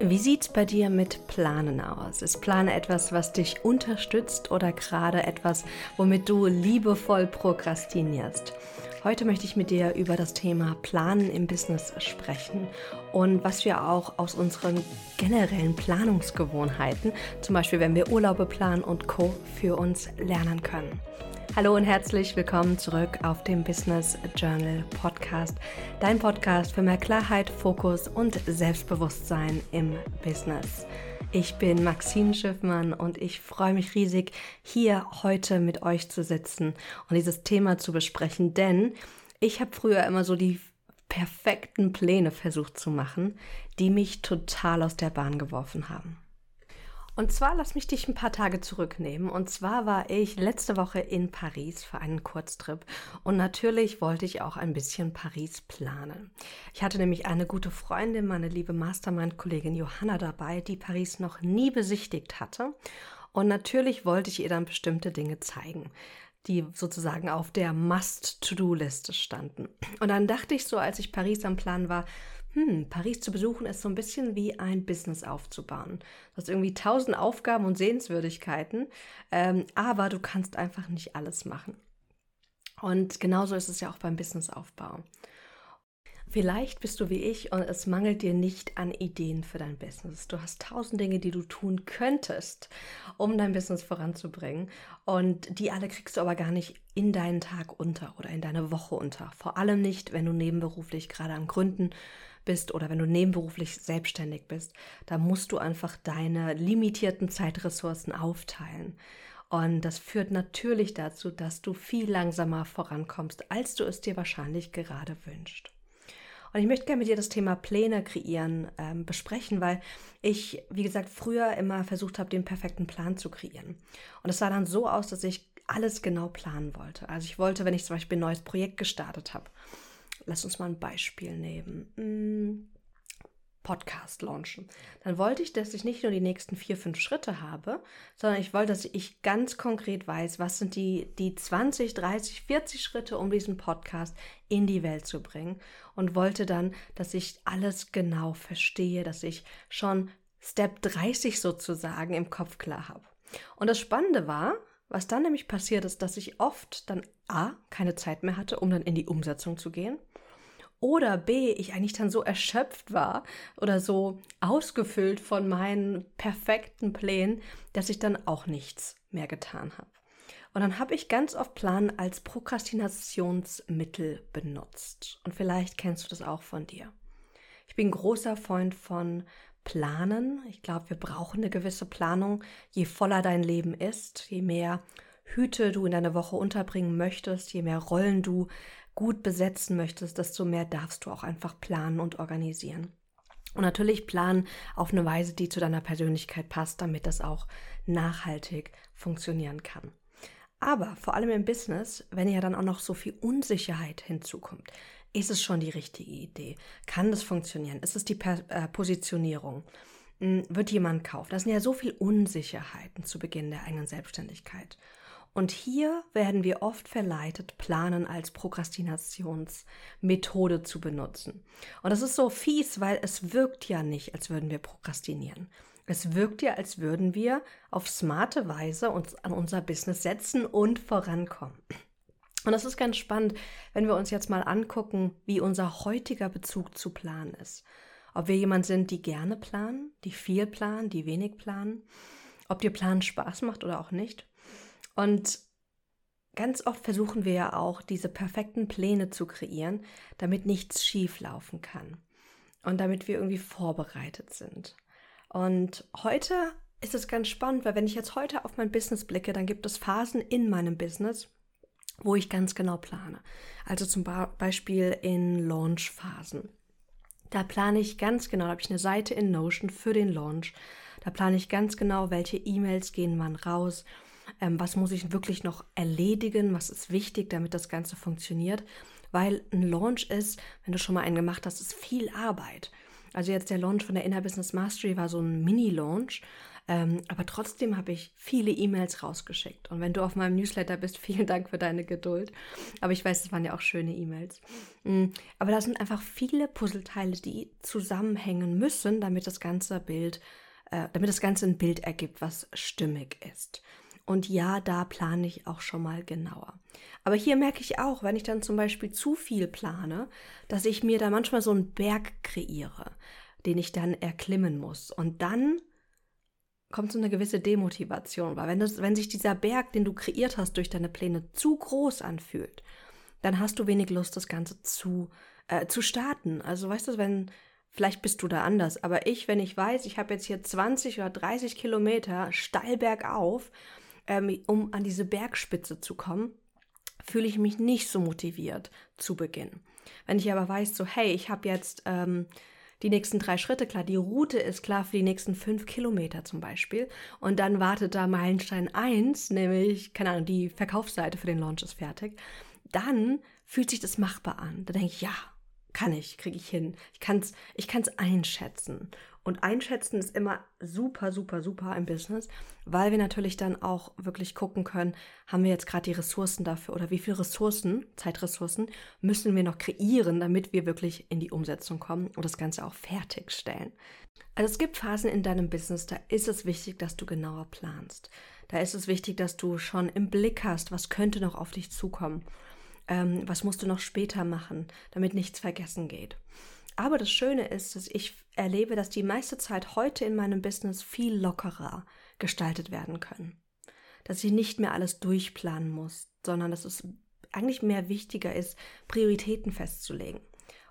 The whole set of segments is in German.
Wie sieht's bei dir mit Planen aus? Ist Plane etwas, was dich unterstützt oder gerade etwas, womit du liebevoll prokrastinierst? Heute möchte ich mit dir über das Thema Planen im Business sprechen und was wir auch aus unseren generellen Planungsgewohnheiten, zum Beispiel wenn wir Urlaube planen und Co, für uns lernen können. Hallo und herzlich willkommen zurück auf dem Business Journal Podcast, dein Podcast für mehr Klarheit, Fokus und Selbstbewusstsein im Business. Ich bin Maxine Schiffmann und ich freue mich riesig, hier heute mit euch zu sitzen und dieses Thema zu besprechen, denn ich habe früher immer so die perfekten Pläne versucht zu machen, die mich total aus der Bahn geworfen haben. Und zwar lass mich dich ein paar Tage zurücknehmen. Und zwar war ich letzte Woche in Paris für einen Kurztrip. Und natürlich wollte ich auch ein bisschen Paris planen. Ich hatte nämlich eine gute Freundin, meine liebe Mastermind-Kollegin Johanna dabei, die Paris noch nie besichtigt hatte. Und natürlich wollte ich ihr dann bestimmte Dinge zeigen die sozusagen auf der Must-To-Do-Liste standen. Und dann dachte ich so, als ich Paris am Plan war, hm, Paris zu besuchen ist so ein bisschen wie ein Business aufzubauen. Du hast irgendwie tausend Aufgaben und Sehenswürdigkeiten, ähm, aber du kannst einfach nicht alles machen. Und genauso ist es ja auch beim Businessaufbau. Vielleicht bist du wie ich und es mangelt dir nicht an Ideen für dein Business. Du hast tausend Dinge, die du tun könntest, um dein Business voranzubringen. Und die alle kriegst du aber gar nicht in deinen Tag unter oder in deine Woche unter. Vor allem nicht, wenn du nebenberuflich gerade am Gründen bist oder wenn du nebenberuflich selbstständig bist. Da musst du einfach deine limitierten Zeitressourcen aufteilen. Und das führt natürlich dazu, dass du viel langsamer vorankommst, als du es dir wahrscheinlich gerade wünschst. Und ich möchte gerne mit dir das Thema Pläne kreieren ähm, besprechen, weil ich, wie gesagt, früher immer versucht habe, den perfekten Plan zu kreieren. Und es sah dann so aus, dass ich alles genau planen wollte. Also ich wollte, wenn ich zum Beispiel ein neues Projekt gestartet habe, lass uns mal ein Beispiel nehmen. Hm Podcast launchen. Dann wollte ich, dass ich nicht nur die nächsten vier, fünf Schritte habe, sondern ich wollte, dass ich ganz konkret weiß, was sind die, die 20, 30, 40 Schritte, um diesen Podcast in die Welt zu bringen und wollte dann, dass ich alles genau verstehe, dass ich schon Step 30 sozusagen im Kopf klar habe. Und das Spannende war, was dann nämlich passiert ist, dass ich oft dann A, keine Zeit mehr hatte, um dann in die Umsetzung zu gehen oder B, ich eigentlich dann so erschöpft war oder so ausgefüllt von meinen perfekten Plänen, dass ich dann auch nichts mehr getan habe. Und dann habe ich ganz oft Planen als Prokrastinationsmittel benutzt. Und vielleicht kennst du das auch von dir. Ich bin großer Freund von Planen. Ich glaube, wir brauchen eine gewisse Planung. Je voller dein Leben ist, je mehr Hüte du in deine Woche unterbringen möchtest, je mehr Rollen du gut besetzen möchtest, desto mehr darfst du auch einfach planen und organisieren. Und natürlich planen auf eine Weise, die zu deiner Persönlichkeit passt, damit das auch nachhaltig funktionieren kann. Aber vor allem im Business, wenn ja dann auch noch so viel Unsicherheit hinzukommt, ist es schon die richtige Idee? Kann das funktionieren? Ist es die per äh, Positionierung? Hm, wird jemand kaufen? Das sind ja so viel Unsicherheiten zu Beginn der eigenen Selbstständigkeit. Und hier werden wir oft verleitet, Planen als Prokrastinationsmethode zu benutzen. Und das ist so fies, weil es wirkt ja nicht, als würden wir prokrastinieren. Es wirkt ja, als würden wir auf smarte Weise uns an unser Business setzen und vorankommen. Und das ist ganz spannend, wenn wir uns jetzt mal angucken, wie unser heutiger Bezug zu Planen ist. Ob wir jemand sind, die gerne planen, die viel planen, die wenig planen, ob dir Planen Spaß macht oder auch nicht. Und ganz oft versuchen wir ja auch, diese perfekten Pläne zu kreieren, damit nichts schief laufen kann und damit wir irgendwie vorbereitet sind. Und heute ist es ganz spannend, weil wenn ich jetzt heute auf mein Business blicke, dann gibt es Phasen in meinem Business, wo ich ganz genau plane. Also zum Beispiel in Launch-Phasen. Da plane ich ganz genau, da habe ich eine Seite in Notion für den Launch. Da plane ich ganz genau, welche E-Mails gehen wann raus, ähm, was muss ich wirklich noch erledigen, was ist wichtig, damit das Ganze funktioniert. Weil ein Launch ist, wenn du schon mal einen gemacht hast, ist viel Arbeit. Also jetzt der Launch von der Inner Business Mastery war so ein Mini-Launch. Ähm, aber trotzdem habe ich viele E-Mails rausgeschickt. Und wenn du auf meinem Newsletter bist, vielen Dank für deine Geduld. Aber ich weiß, es waren ja auch schöne E-Mails. Mhm. Aber da sind einfach viele Puzzleteile, die zusammenhängen müssen, damit das ganze Bild, äh, damit das Ganze ein Bild ergibt, was stimmig ist. Und ja, da plane ich auch schon mal genauer. Aber hier merke ich auch, wenn ich dann zum Beispiel zu viel plane, dass ich mir da manchmal so einen Berg kreiere, den ich dann erklimmen muss. Und dann kommt so eine gewisse Demotivation, weil wenn, das, wenn sich dieser Berg, den du kreiert hast durch deine Pläne, zu groß anfühlt, dann hast du wenig Lust, das Ganze zu, äh, zu starten. Also weißt du, wenn, vielleicht bist du da anders, aber ich, wenn ich weiß, ich habe jetzt hier 20 oder 30 Kilometer steil bergauf ähm, um an diese Bergspitze zu kommen, fühle ich mich nicht so motiviert zu Beginn. Wenn ich aber weiß, so hey, ich habe jetzt ähm, die nächsten drei Schritte klar, die Route ist klar für die nächsten fünf Kilometer zum Beispiel und dann wartet da Meilenstein 1, nämlich, keine Ahnung, die Verkaufsseite für den Launch ist fertig, dann fühlt sich das machbar an. Da denke ich, ja, kann ich, kriege ich hin. Ich kann es ich kann's einschätzen. Und einschätzen ist immer super, super, super im Business, weil wir natürlich dann auch wirklich gucken können, haben wir jetzt gerade die Ressourcen dafür oder wie viele Ressourcen, Zeitressourcen, müssen wir noch kreieren, damit wir wirklich in die Umsetzung kommen und das Ganze auch fertigstellen. Also es gibt Phasen in deinem Business, da ist es wichtig, dass du genauer planst. Da ist es wichtig, dass du schon im Blick hast, was könnte noch auf dich zukommen. Ähm, was musst du noch später machen, damit nichts vergessen geht. Aber das Schöne ist, dass ich erlebe, dass die meiste Zeit heute in meinem Business viel lockerer gestaltet werden können. Dass ich nicht mehr alles durchplanen muss, sondern dass es eigentlich mehr wichtiger ist, Prioritäten festzulegen.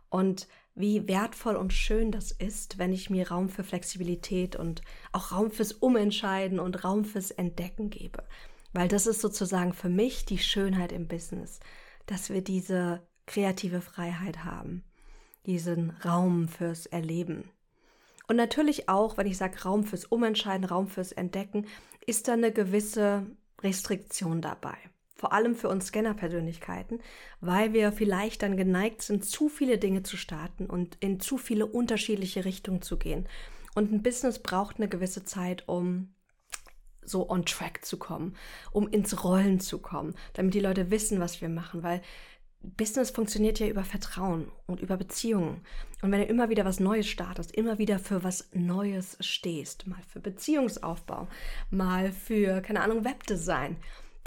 Und wie wertvoll und schön das ist, wenn ich mir Raum für Flexibilität und auch Raum fürs Umentscheiden und Raum fürs Entdecken gebe. Weil das ist sozusagen für mich die Schönheit im Business, dass wir diese kreative Freiheit haben diesen Raum fürs Erleben. Und natürlich auch, wenn ich sage Raum fürs Umentscheiden, Raum fürs Entdecken, ist da eine gewisse Restriktion dabei. Vor allem für uns Scanner-Persönlichkeiten, weil wir vielleicht dann geneigt sind, zu viele Dinge zu starten und in zu viele unterschiedliche Richtungen zu gehen. Und ein Business braucht eine gewisse Zeit, um so on track zu kommen, um ins Rollen zu kommen, damit die Leute wissen, was wir machen, weil Business funktioniert ja über Vertrauen und über Beziehungen. Und wenn du immer wieder was Neues startest, immer wieder für was Neues stehst, mal für Beziehungsaufbau, mal für, keine Ahnung, Webdesign,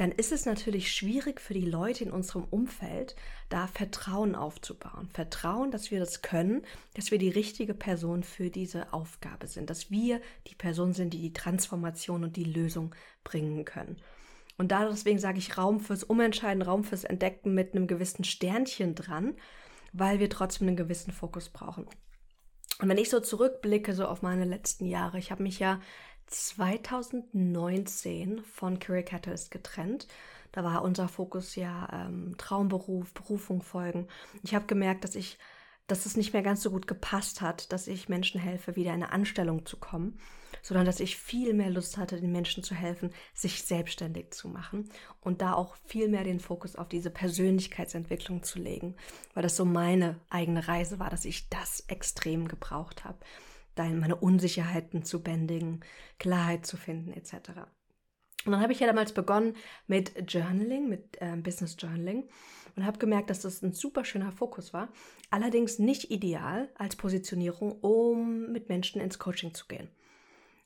dann ist es natürlich schwierig für die Leute in unserem Umfeld, da Vertrauen aufzubauen. Vertrauen, dass wir das können, dass wir die richtige Person für diese Aufgabe sind, dass wir die Person sind, die die Transformation und die Lösung bringen können. Und da deswegen sage ich Raum fürs Umentscheiden, Raum fürs Entdecken mit einem gewissen Sternchen dran, weil wir trotzdem einen gewissen Fokus brauchen. Und wenn ich so zurückblicke, so auf meine letzten Jahre, ich habe mich ja 2019 von Career Catalyst getrennt. Da war unser Fokus ja ähm, Traumberuf, Berufung folgen. Ich habe gemerkt, dass ich dass es nicht mehr ganz so gut gepasst hat, dass ich Menschen helfe, wieder in eine Anstellung zu kommen, sondern dass ich viel mehr Lust hatte, den Menschen zu helfen, sich selbstständig zu machen und da auch viel mehr den Fokus auf diese Persönlichkeitsentwicklung zu legen, weil das so meine eigene Reise war, dass ich das extrem gebraucht habe, da meine Unsicherheiten zu bändigen, Klarheit zu finden etc. Und dann habe ich ja damals begonnen mit Journaling, mit äh, Business Journaling und habe gemerkt, dass das ein super schöner Fokus war. Allerdings nicht ideal als Positionierung, um mit Menschen ins Coaching zu gehen.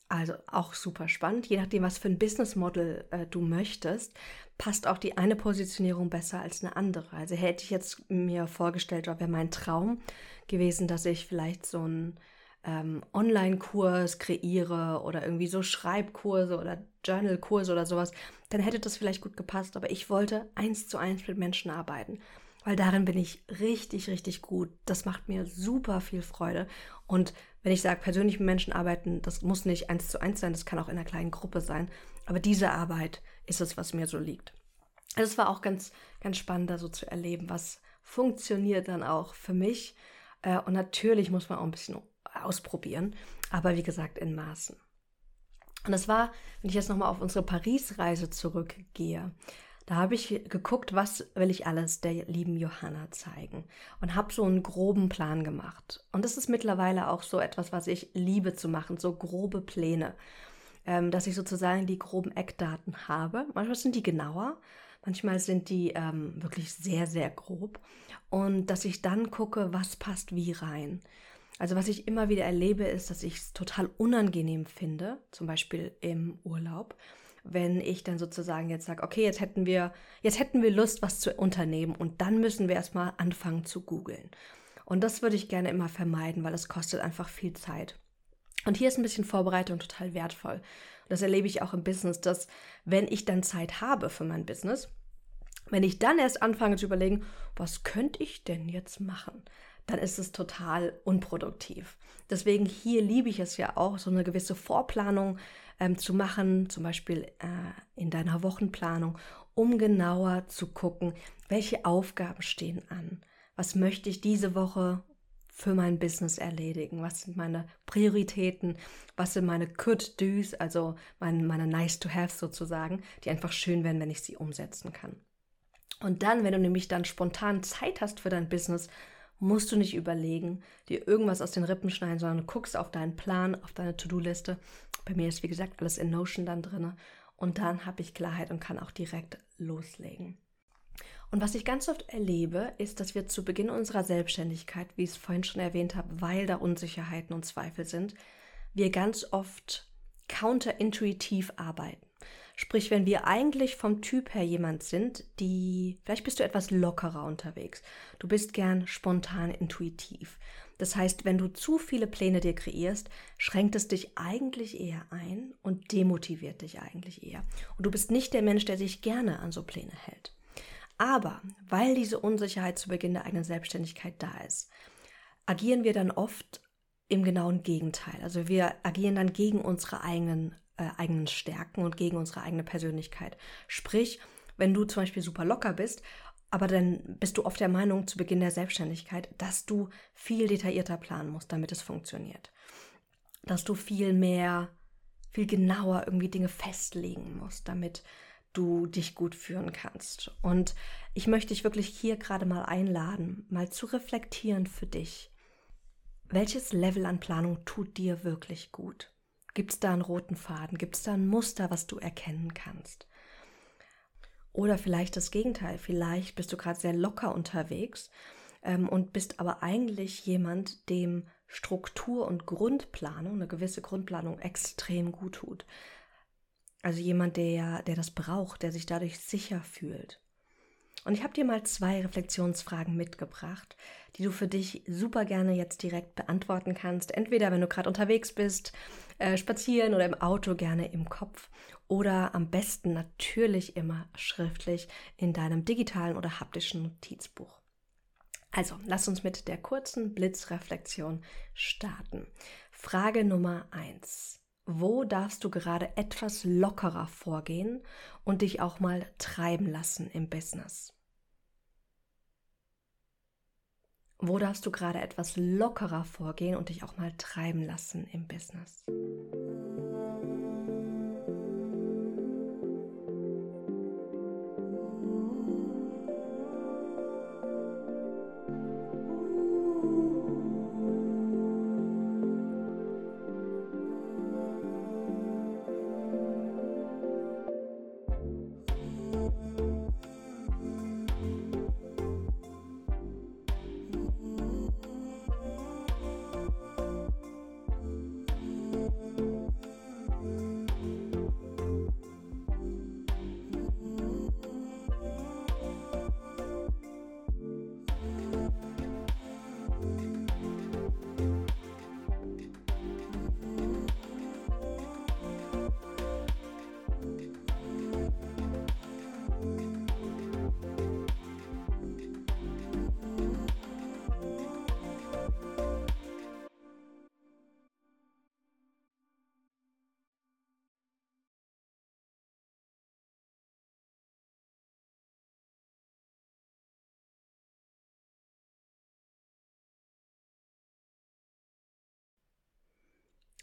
Also auch super spannend. Je nachdem, was für ein Business Model äh, du möchtest, passt auch die eine Positionierung besser als eine andere. Also hätte ich jetzt mir vorgestellt, wäre mein Traum gewesen, dass ich vielleicht so ein ähm, Online-Kurs kreiere oder irgendwie so Schreibkurse oder Journal-Kurse oder sowas, dann hätte das vielleicht gut gepasst. Aber ich wollte eins zu eins mit Menschen arbeiten, weil darin bin ich richtig, richtig gut. Das macht mir super viel Freude. Und wenn ich sage, persönlich mit Menschen arbeiten, das muss nicht eins zu eins sein, das kann auch in einer kleinen Gruppe sein. Aber diese Arbeit ist es, was mir so liegt. Es war auch ganz, ganz spannend, da so zu erleben, was funktioniert dann auch für mich. Äh, und natürlich muss man auch ein bisschen ausprobieren, aber wie gesagt in Maßen. Und das war, wenn ich jetzt nochmal auf unsere Paris-Reise zurückgehe, Da habe ich geguckt, was will ich alles der lieben Johanna zeigen und habe so einen groben Plan gemacht. Und das ist mittlerweile auch so etwas, was ich liebe zu machen, so grobe Pläne, ähm, dass ich sozusagen die groben Eckdaten habe. Manchmal sind die genauer, manchmal sind die ähm, wirklich sehr, sehr grob. Und dass ich dann gucke, was passt wie rein. Also was ich immer wieder erlebe, ist, dass ich es total unangenehm finde, zum Beispiel im Urlaub, wenn ich dann sozusagen jetzt sage, okay, jetzt hätten wir, jetzt hätten wir Lust, was zu unternehmen und dann müssen wir erstmal anfangen zu googeln. Und das würde ich gerne immer vermeiden, weil es kostet einfach viel Zeit. Und hier ist ein bisschen Vorbereitung total wertvoll. Das erlebe ich auch im Business, dass wenn ich dann Zeit habe für mein Business, wenn ich dann erst anfange zu überlegen, was könnte ich denn jetzt machen, dann ist es total unproduktiv. Deswegen hier liebe ich es ja auch, so eine gewisse Vorplanung ähm, zu machen, zum Beispiel äh, in deiner Wochenplanung, um genauer zu gucken, welche Aufgaben stehen an. Was möchte ich diese Woche für mein Business erledigen? Was sind meine Prioritäten? Was sind meine Could-Dos, also meine, meine Nice-to-Have sozusagen, die einfach schön werden, wenn ich sie umsetzen kann? Und dann, wenn du nämlich dann spontan Zeit hast für dein Business, musst du nicht überlegen, dir irgendwas aus den Rippen schneiden, sondern du guckst auf deinen Plan, auf deine To-Do-Liste. Bei mir ist, wie gesagt, alles in Notion dann drin. Und dann habe ich Klarheit und kann auch direkt loslegen. Und was ich ganz oft erlebe, ist, dass wir zu Beginn unserer Selbstständigkeit, wie ich es vorhin schon erwähnt habe, weil da Unsicherheiten und Zweifel sind, wir ganz oft counterintuitiv arbeiten. Sprich, wenn wir eigentlich vom Typ her jemand sind, die, vielleicht bist du etwas lockerer unterwegs. Du bist gern spontan intuitiv. Das heißt, wenn du zu viele Pläne dir kreierst, schränkt es dich eigentlich eher ein und demotiviert dich eigentlich eher. Und du bist nicht der Mensch, der sich gerne an so Pläne hält. Aber weil diese Unsicherheit zu Beginn der eigenen Selbstständigkeit da ist, agieren wir dann oft im genauen Gegenteil. Also wir agieren dann gegen unsere eigenen äh, eigenen Stärken und gegen unsere eigene Persönlichkeit. Sprich, wenn du zum Beispiel super locker bist, aber dann bist du oft der Meinung zu Beginn der Selbstständigkeit, dass du viel detaillierter planen musst, damit es funktioniert. Dass du viel mehr, viel genauer irgendwie Dinge festlegen musst, damit du dich gut führen kannst. Und ich möchte dich wirklich hier gerade mal einladen, mal zu reflektieren für dich. Welches Level an Planung tut dir wirklich gut? Gibt es da einen roten Faden? Gibt es da ein Muster, was du erkennen kannst? Oder vielleicht das Gegenteil. Vielleicht bist du gerade sehr locker unterwegs ähm, und bist aber eigentlich jemand, dem Struktur und Grundplanung, eine gewisse Grundplanung extrem gut tut. Also jemand, der, der das braucht, der sich dadurch sicher fühlt. Und ich habe dir mal zwei Reflexionsfragen mitgebracht, die du für dich super gerne jetzt direkt beantworten kannst. Entweder wenn du gerade unterwegs bist, äh, spazieren oder im Auto gerne im Kopf oder am besten natürlich immer schriftlich in deinem digitalen oder haptischen Notizbuch. Also, lass uns mit der kurzen Blitzreflexion starten. Frage Nummer eins: Wo darfst du gerade etwas lockerer vorgehen und dich auch mal treiben lassen im Business? Wo darfst du gerade etwas lockerer vorgehen und dich auch mal treiben lassen im Business?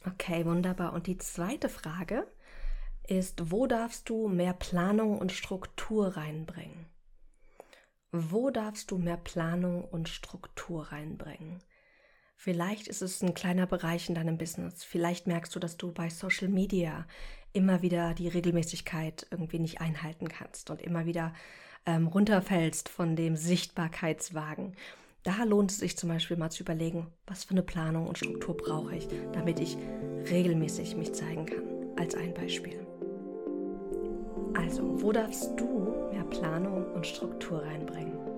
Okay, wunderbar. Und die zweite Frage, ist, wo darfst du mehr Planung und Struktur reinbringen? Wo darfst du mehr Planung und Struktur reinbringen? Vielleicht ist es ein kleiner Bereich in deinem Business. Vielleicht merkst du, dass du bei Social Media immer wieder die Regelmäßigkeit irgendwie nicht einhalten kannst und immer wieder ähm, runterfällst von dem Sichtbarkeitswagen. Da lohnt es sich zum Beispiel mal zu überlegen, was für eine Planung und Struktur brauche ich, damit ich regelmäßig mich zeigen kann. Als ein Beispiel. Also, wo darfst du mehr Planung und Struktur reinbringen?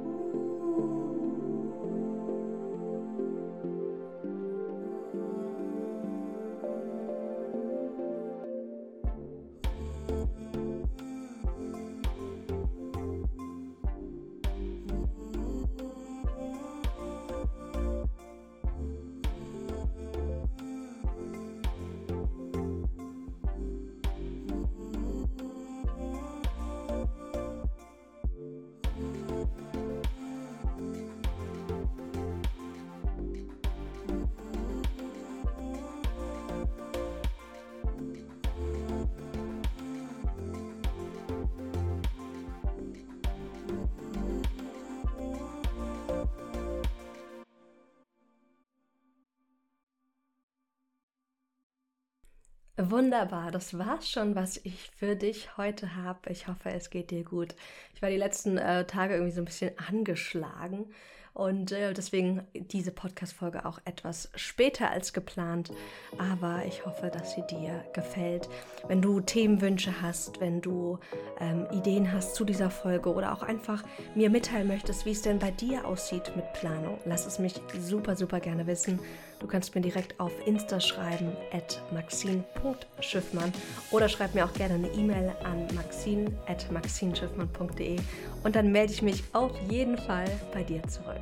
Wunderbar, das war's schon, was ich für dich heute habe. Ich hoffe, es geht dir gut. Ich war die letzten äh, Tage irgendwie so ein bisschen angeschlagen und äh, deswegen diese Podcast-Folge auch etwas später als geplant. Aber ich hoffe, dass sie dir gefällt. Wenn du Themenwünsche hast, wenn du ähm, Ideen hast zu dieser Folge oder auch einfach mir mitteilen möchtest, wie es denn bei dir aussieht mit Planung, lass es mich super, super gerne wissen. Du kannst mir direkt auf Insta schreiben, at maxine.schiffmann oder schreib mir auch gerne eine E-Mail an maxine.maxinschiffmann.de und dann melde ich mich auf jeden Fall bei dir zurück.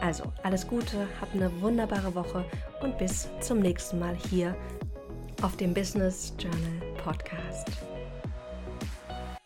Also, alles Gute, hab eine wunderbare Woche und bis zum nächsten Mal hier auf dem Business Journal Podcast.